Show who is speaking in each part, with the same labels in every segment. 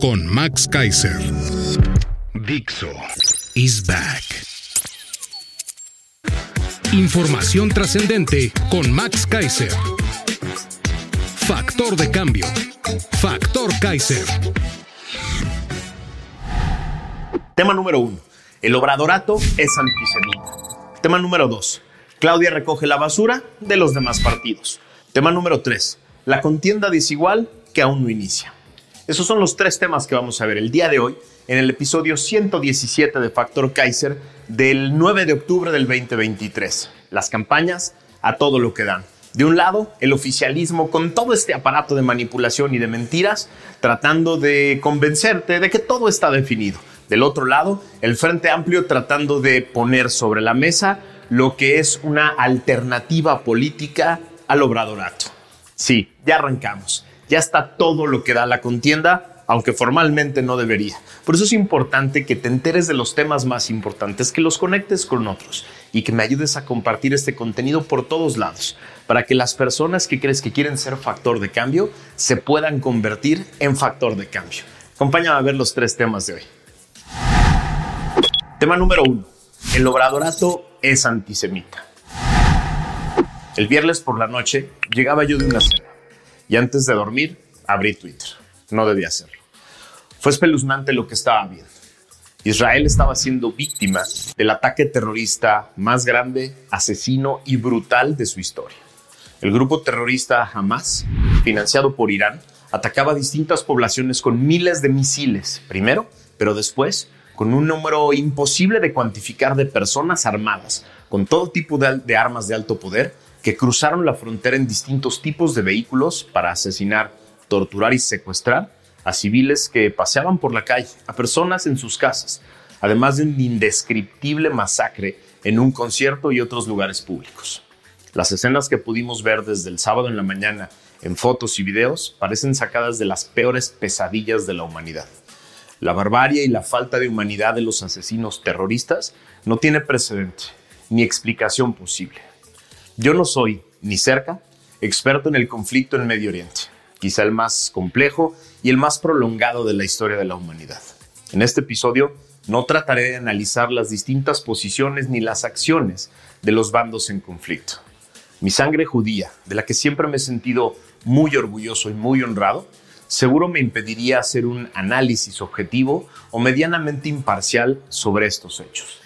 Speaker 1: con Max Kaiser. Dixo is back. Información trascendente con Max Kaiser. Factor de cambio. Factor Kaiser.
Speaker 2: Tema número uno. El obradorato es antisemita. Tema número dos. Claudia recoge la basura de los demás partidos. Tema número tres. La contienda desigual que aún no inicia. Esos son los tres temas que vamos a ver el día de hoy en el episodio 117 de Factor Kaiser del 9 de octubre del 2023. Las campañas a todo lo que dan. De un lado, el oficialismo con todo este aparato de manipulación y de mentiras, tratando de convencerte de que todo está definido. Del otro lado, el Frente Amplio tratando de poner sobre la mesa lo que es una alternativa política al obradorato. Sí, ya arrancamos ya está todo lo que da la contienda, aunque formalmente no debería. Por eso es importante que te enteres de los temas más importantes, que los conectes con otros y que me ayudes a compartir este contenido por todos lados, para que las personas que crees que quieren ser factor de cambio se puedan convertir en factor de cambio. Acompáñame a ver los tres temas de hoy. Tema número uno. El obradorato es antisemita. El viernes por la noche llegaba yo de una cena y antes de dormir abrí Twitter. No debía hacerlo. Fue espeluznante lo que estaba viendo. Israel estaba siendo víctima del ataque terrorista más grande, asesino y brutal de su historia. El grupo terrorista Hamas, financiado por Irán, atacaba distintas poblaciones con miles de misiles, primero, pero después con un número imposible de cuantificar de personas armadas, con todo tipo de, de armas de alto poder, que cruzaron la frontera en distintos tipos de vehículos para asesinar, torturar y secuestrar a civiles que paseaban por la calle, a personas en sus casas, además de un indescriptible masacre en un concierto y otros lugares públicos. Las escenas que pudimos ver desde el sábado en la mañana en fotos y videos parecen sacadas de las peores pesadillas de la humanidad. La barbarie y la falta de humanidad de los asesinos terroristas no tiene precedente ni explicación posible. Yo no soy, ni cerca, experto en el conflicto en Medio Oriente, quizá el más complejo y el más prolongado de la historia de la humanidad. En este episodio no trataré de analizar las distintas posiciones ni las acciones de los bandos en conflicto. Mi sangre judía, de la que siempre me he sentido muy orgulloso y muy honrado, seguro me impediría hacer un análisis objetivo o medianamente imparcial sobre estos hechos.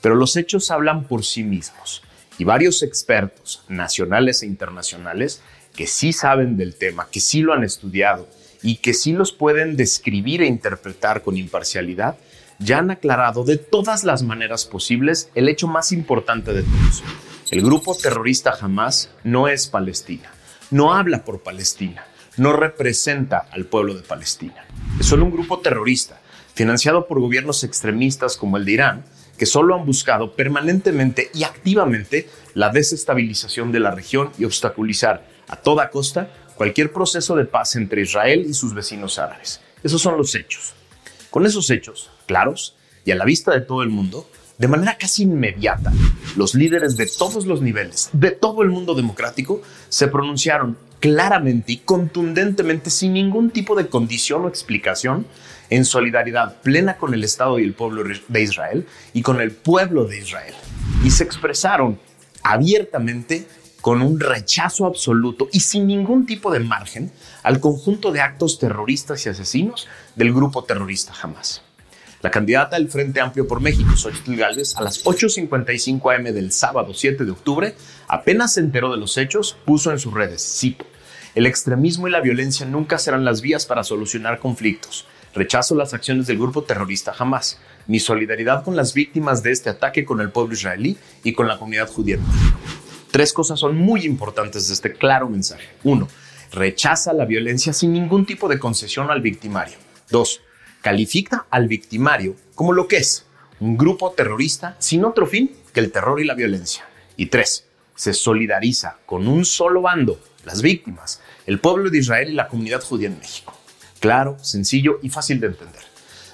Speaker 2: Pero los hechos hablan por sí mismos y varios expertos nacionales e internacionales que sí saben del tema, que sí lo han estudiado y que sí los pueden describir e interpretar con imparcialidad, ya han aclarado de todas las maneras posibles el hecho más importante de todos. El grupo terrorista Hamas no es Palestina, no habla por Palestina, no representa al pueblo de Palestina. Es solo un grupo terrorista, financiado por gobiernos extremistas como el de Irán, que solo han buscado permanentemente y activamente la desestabilización de la región y obstaculizar a toda costa cualquier proceso de paz entre Israel y sus vecinos árabes. Esos son los hechos. Con esos hechos claros y a la vista de todo el mundo, de manera casi inmediata, los líderes de todos los niveles, de todo el mundo democrático, se pronunciaron claramente y contundentemente, sin ningún tipo de condición o explicación, en solidaridad plena con el Estado y el pueblo de Israel y con el pueblo de Israel. Y se expresaron abiertamente con un rechazo absoluto y sin ningún tipo de margen al conjunto de actos terroristas y asesinos del grupo terrorista Hamas. La candidata del Frente Amplio por México, Xochitl Gálvez, a las 8.55 am del sábado 7 de octubre, apenas se enteró de los hechos, puso en sus redes, cito, el extremismo y la violencia nunca serán las vías para solucionar conflictos. Rechazo las acciones del grupo terrorista Hamas. Mi solidaridad con las víctimas de este ataque con el pueblo israelí y con la comunidad judía Tres cosas son muy importantes de este claro mensaje. Uno, rechaza la violencia sin ningún tipo de concesión al victimario. Dos, califica al victimario como lo que es, un grupo terrorista sin otro fin que el terror y la violencia. Y tres, se solidariza con un solo bando, las víctimas, el pueblo de Israel y la comunidad judía en México. Claro, sencillo y fácil de entender.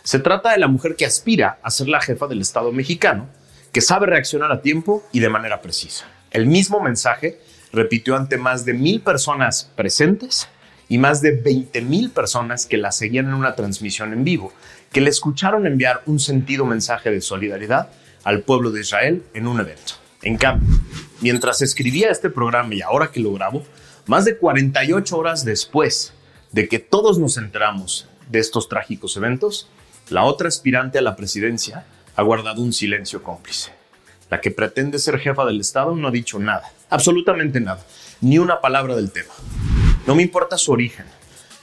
Speaker 2: Se trata de la mujer que aspira a ser la jefa del Estado mexicano, que sabe reaccionar a tiempo y de manera precisa. El mismo mensaje repitió ante más de mil personas presentes y más de 20 mil personas que la seguían en una transmisión en vivo, que le escucharon enviar un sentido mensaje de solidaridad al pueblo de Israel en un evento. En cambio, mientras escribía este programa y ahora que lo grabo, más de 48 horas después de que todos nos enteramos de estos trágicos eventos, la otra aspirante a la presidencia ha guardado un silencio cómplice. La que pretende ser jefa del Estado no ha dicho nada, absolutamente nada, ni una palabra del tema. No me importa su origen,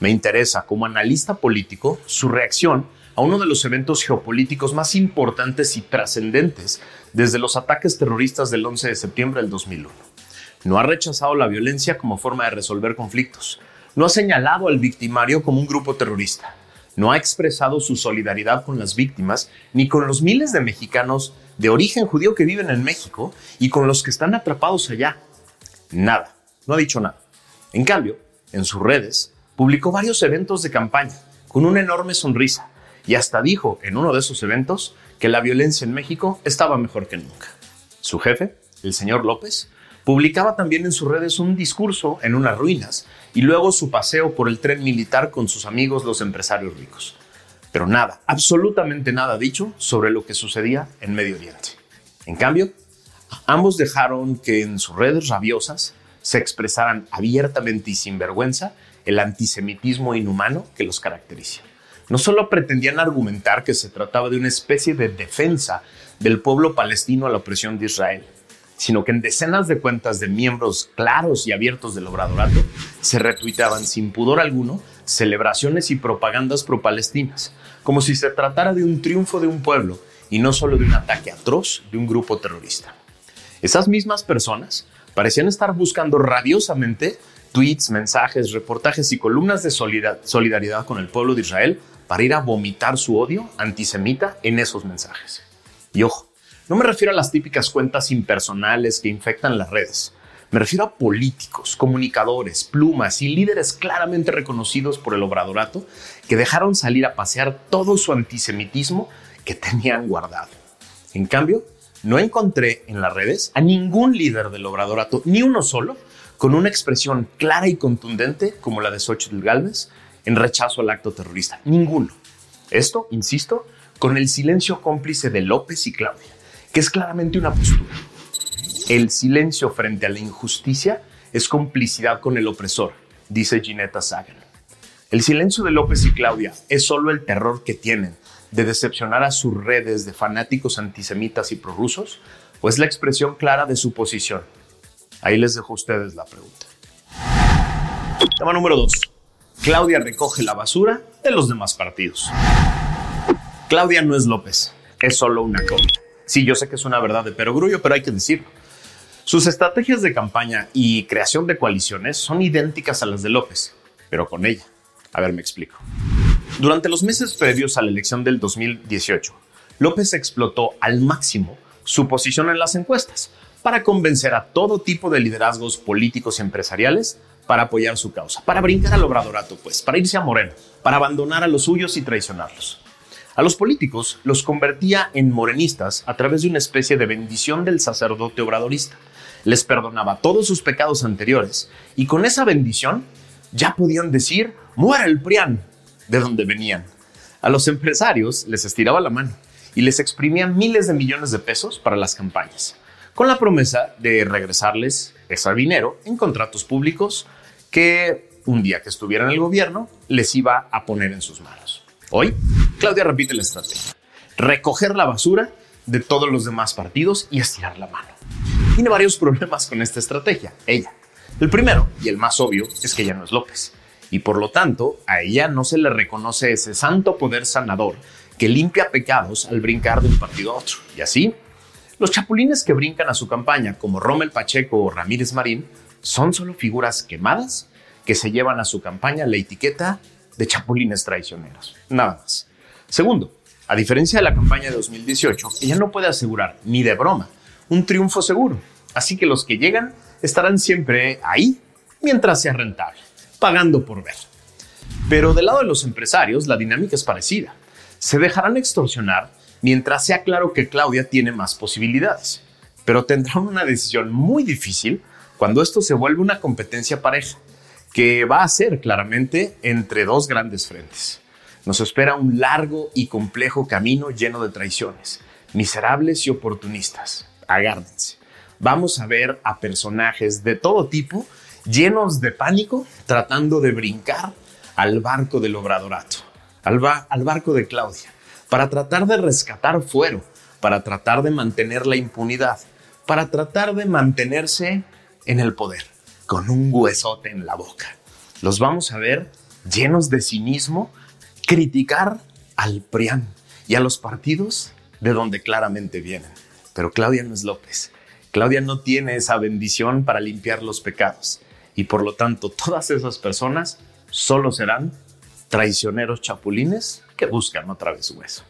Speaker 2: me interesa como analista político su reacción a uno de los eventos geopolíticos más importantes y trascendentes desde los ataques terroristas del 11 de septiembre del 2001. No ha rechazado la violencia como forma de resolver conflictos. No ha señalado al victimario como un grupo terrorista. No ha expresado su solidaridad con las víctimas ni con los miles de mexicanos de origen judío que viven en México y con los que están atrapados allá. Nada. No ha dicho nada. En cambio, en sus redes, publicó varios eventos de campaña con una enorme sonrisa y hasta dijo en uno de esos eventos que la violencia en México estaba mejor que nunca. Su jefe, el señor López, publicaba también en sus redes un discurso en unas ruinas y luego su paseo por el tren militar con sus amigos los empresarios ricos. Pero nada, absolutamente nada dicho sobre lo que sucedía en Medio Oriente. En cambio, ambos dejaron que en sus redes rabiosas se expresaran abiertamente y sin vergüenza el antisemitismo inhumano que los caracteriza no solo pretendían argumentar que se trataba de una especie de defensa del pueblo palestino a la opresión de Israel, sino que en decenas de cuentas de miembros claros y abiertos del obradorato se retuiteaban sin pudor alguno celebraciones y propagandas pro-palestinas, como si se tratara de un triunfo de un pueblo y no solo de un ataque atroz de un grupo terrorista. Esas mismas personas parecían estar buscando rabiosamente tweets, mensajes, reportajes y columnas de solidaridad con el pueblo de Israel para ir a vomitar su odio antisemita en esos mensajes. Y ojo, no me refiero a las típicas cuentas impersonales que infectan las redes. Me refiero a políticos, comunicadores, plumas y líderes claramente reconocidos por el obradorato que dejaron salir a pasear todo su antisemitismo que tenían guardado. En cambio, no encontré en las redes a ningún líder del obradorato, ni uno solo, con una expresión clara y contundente como la de Xochitl Galvez en rechazo al acto terrorista. Ninguno. Esto, insisto, con el silencio cómplice de López y Claudia, que es claramente una postura. El silencio frente a la injusticia es complicidad con el opresor, dice Ginetta Sagan. El silencio de López y Claudia es solo el terror que tienen de decepcionar a sus redes de fanáticos antisemitas y prorrusos, o es la expresión clara de su posición. Ahí les dejo a ustedes la pregunta. Tema número 2. Claudia recoge la basura de los demás partidos. Claudia no es López, es solo una copia. Sí, yo sé que es una verdad de perogrullo, pero hay que decirlo. Sus estrategias de campaña y creación de coaliciones son idénticas a las de López, pero con ella. A ver, me explico. Durante los meses previos a la elección del 2018, López explotó al máximo su posición en las encuestas para convencer a todo tipo de liderazgos políticos y empresariales para apoyar su causa, para brincar al obradorato, pues, para irse a Moreno, para abandonar a los suyos y traicionarlos. A los políticos los convertía en morenistas a través de una especie de bendición del sacerdote obradorista. Les perdonaba todos sus pecados anteriores y con esa bendición ya podían decir, muera el PRIAN, de donde venían. A los empresarios les estiraba la mano y les exprimía miles de millones de pesos para las campañas, con la promesa de regresarles ese dinero en contratos públicos que un día que estuviera en el gobierno les iba a poner en sus manos. Hoy, Claudia repite la estrategia. Recoger la basura de todos los demás partidos y estirar la mano. Tiene varios problemas con esta estrategia, ella. El primero, y el más obvio, es que ella no es López. Y por lo tanto, a ella no se le reconoce ese santo poder sanador que limpia pecados al brincar de un partido a otro. Y así, Los chapulines que brincan a su campaña, como Rommel Pacheco o Ramírez Marín, son solo figuras quemadas que se llevan a su campaña la etiqueta de chapulines traicioneros. Nada más. Segundo, a diferencia de la campaña de 2018, ella no puede asegurar ni de broma un triunfo seguro. Así que los que llegan estarán siempre ahí mientras sea rentable, pagando por ver. Pero del lado de los empresarios, la dinámica es parecida. Se dejarán extorsionar mientras sea claro que Claudia tiene más posibilidades, pero tendrán una decisión muy difícil cuando esto se vuelve una competencia pareja, que va a ser claramente entre dos grandes frentes. Nos espera un largo y complejo camino lleno de traiciones, miserables y oportunistas. Agárdense. Vamos a ver a personajes de todo tipo llenos de pánico tratando de brincar al barco del obradorato, al, al barco de Claudia, para tratar de rescatar fuero, para tratar de mantener la impunidad, para tratar de mantenerse en el poder, con un huesote en la boca. Los vamos a ver llenos de cinismo, criticar al PRIAN y a los partidos de donde claramente vienen. Pero Claudia no es López. Claudia no tiene esa bendición para limpiar los pecados. Y por lo tanto, todas esas personas solo serán traicioneros chapulines que buscan otra vez su hueso.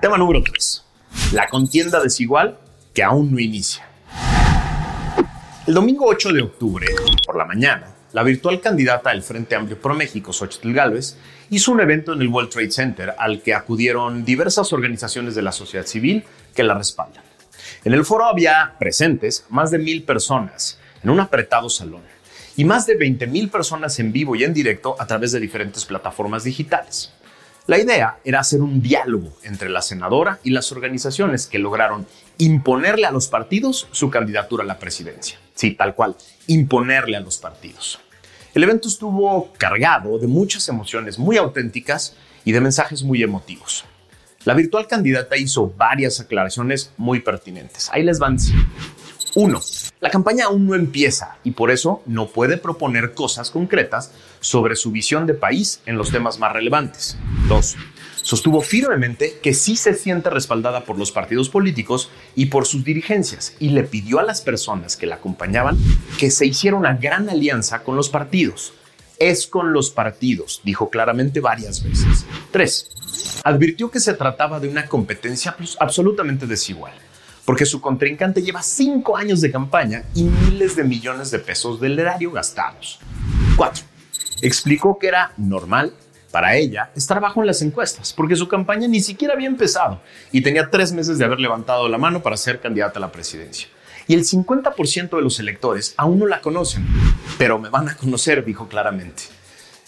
Speaker 2: Tema número 3. La contienda desigual que aún no inicia. El domingo 8 de octubre, por la mañana, la virtual candidata del Frente Amplio Pro México, Xochitl Gálvez, hizo un evento en el World Trade Center al que acudieron diversas organizaciones de la sociedad civil que la respaldan. En el foro había presentes más de mil personas en un apretado salón y más de 20 mil personas en vivo y en directo a través de diferentes plataformas digitales. La idea era hacer un diálogo entre la senadora y las organizaciones que lograron imponerle a los partidos su candidatura a la presidencia. Sí, tal cual, imponerle a los partidos. El evento estuvo cargado de muchas emociones muy auténticas y de mensajes muy emotivos. La virtual candidata hizo varias aclaraciones muy pertinentes. Ahí les van. Uno, la campaña aún no empieza y por eso no puede proponer cosas concretas sobre su visión de país en los temas más relevantes. Dos, sostuvo firmemente que sí se siente respaldada por los partidos políticos y por sus dirigencias y le pidió a las personas que la acompañaban que se hiciera una gran alianza con los partidos. Es con los partidos, dijo claramente varias veces. Tres, advirtió que se trataba de una competencia absolutamente desigual porque su contrincante lleva cinco años de campaña y miles de millones de pesos del erario gastados. 4. Explicó que era normal para ella estar bajo en las encuestas, porque su campaña ni siquiera había empezado y tenía tres meses de haber levantado la mano para ser candidata a la presidencia. Y el 50% de los electores aún no la conocen, pero me van a conocer, dijo claramente.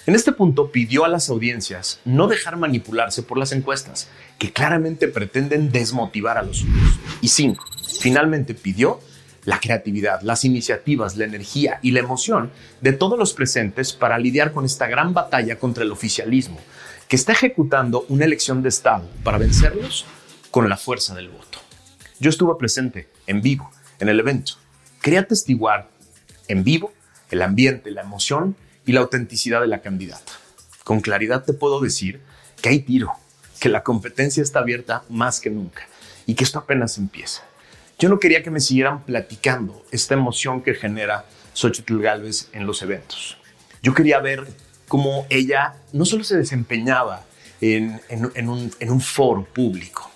Speaker 2: En este punto pidió a las audiencias no dejar manipularse por las encuestas, que claramente pretenden desmotivar a los suyos. Y cinco, finalmente pidió la creatividad, las iniciativas, la energía y la emoción de todos los presentes para lidiar con esta gran batalla contra el oficialismo, que está ejecutando una elección de Estado para vencerlos con la fuerza del voto. Yo estuve presente en vivo en el evento. Quería atestiguar en vivo el ambiente, la emoción y la autenticidad de la candidata. Con claridad te puedo decir que hay tiro, que la competencia está abierta más que nunca y que esto apenas empieza. Yo no quería que me siguieran platicando esta emoción que genera Xochitl Galvez en los eventos. Yo quería ver cómo ella no solo se desempeñaba en, un, foro público,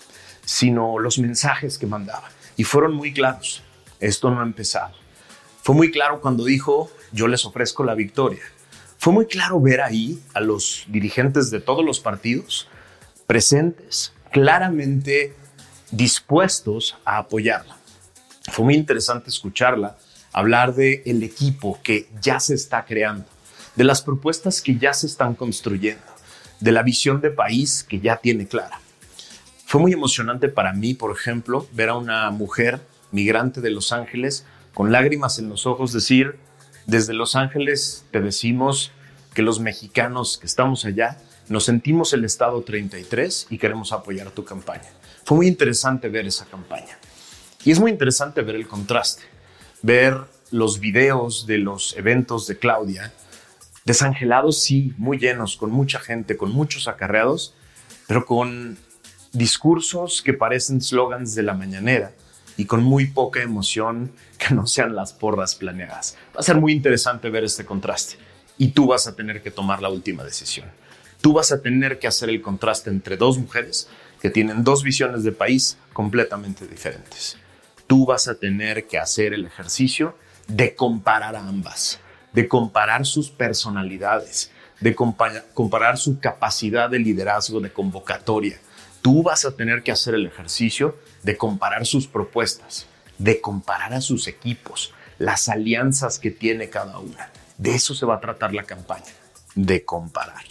Speaker 2: sino los mensajes que mandaba. Y fueron muy claros. Esto no ha empezado. Fue muy claro cuando dijo, yo les ofrezco la victoria. Fue muy claro ver ahí a los dirigentes de todos los partidos presentes, claramente dispuestos a apoyarla. Fue muy interesante escucharla hablar de el equipo que ya se está creando, de las propuestas que ya se están construyendo, de la visión de país que ya tiene clara. Fue muy emocionante para mí, por ejemplo, ver a una mujer migrante de Los Ángeles con lágrimas en los ojos decir, desde Los Ángeles te decimos que los mexicanos que estamos allá nos sentimos el Estado 33 y queremos apoyar tu campaña. Fue muy interesante ver esa campaña. Y es muy interesante ver el contraste, ver los videos de los eventos de Claudia, desangelados, sí, muy llenos, con mucha gente, con muchos acarreados, pero con discursos que parecen slogans de la mañanera y con muy poca emoción que no sean las porras planeadas. Va a ser muy interesante ver este contraste y tú vas a tener que tomar la última decisión. Tú vas a tener que hacer el contraste entre dos mujeres que tienen dos visiones de país completamente diferentes. Tú vas a tener que hacer el ejercicio de comparar a ambas, de comparar sus personalidades, de comparar su capacidad de liderazgo, de convocatoria. Tú vas a tener que hacer el ejercicio de comparar sus propuestas, de comparar a sus equipos, las alianzas que tiene cada una. De eso se va a tratar la campaña, de comparar.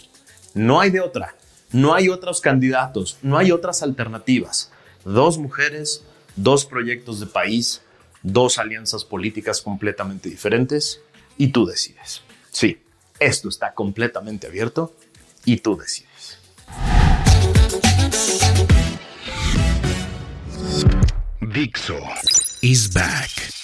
Speaker 2: No hay de otra, no hay otros candidatos, no hay otras alternativas. Dos mujeres, dos proyectos de país, dos alianzas políticas completamente diferentes y tú decides. Sí, esto está completamente abierto y tú decides.
Speaker 1: Dixo is back.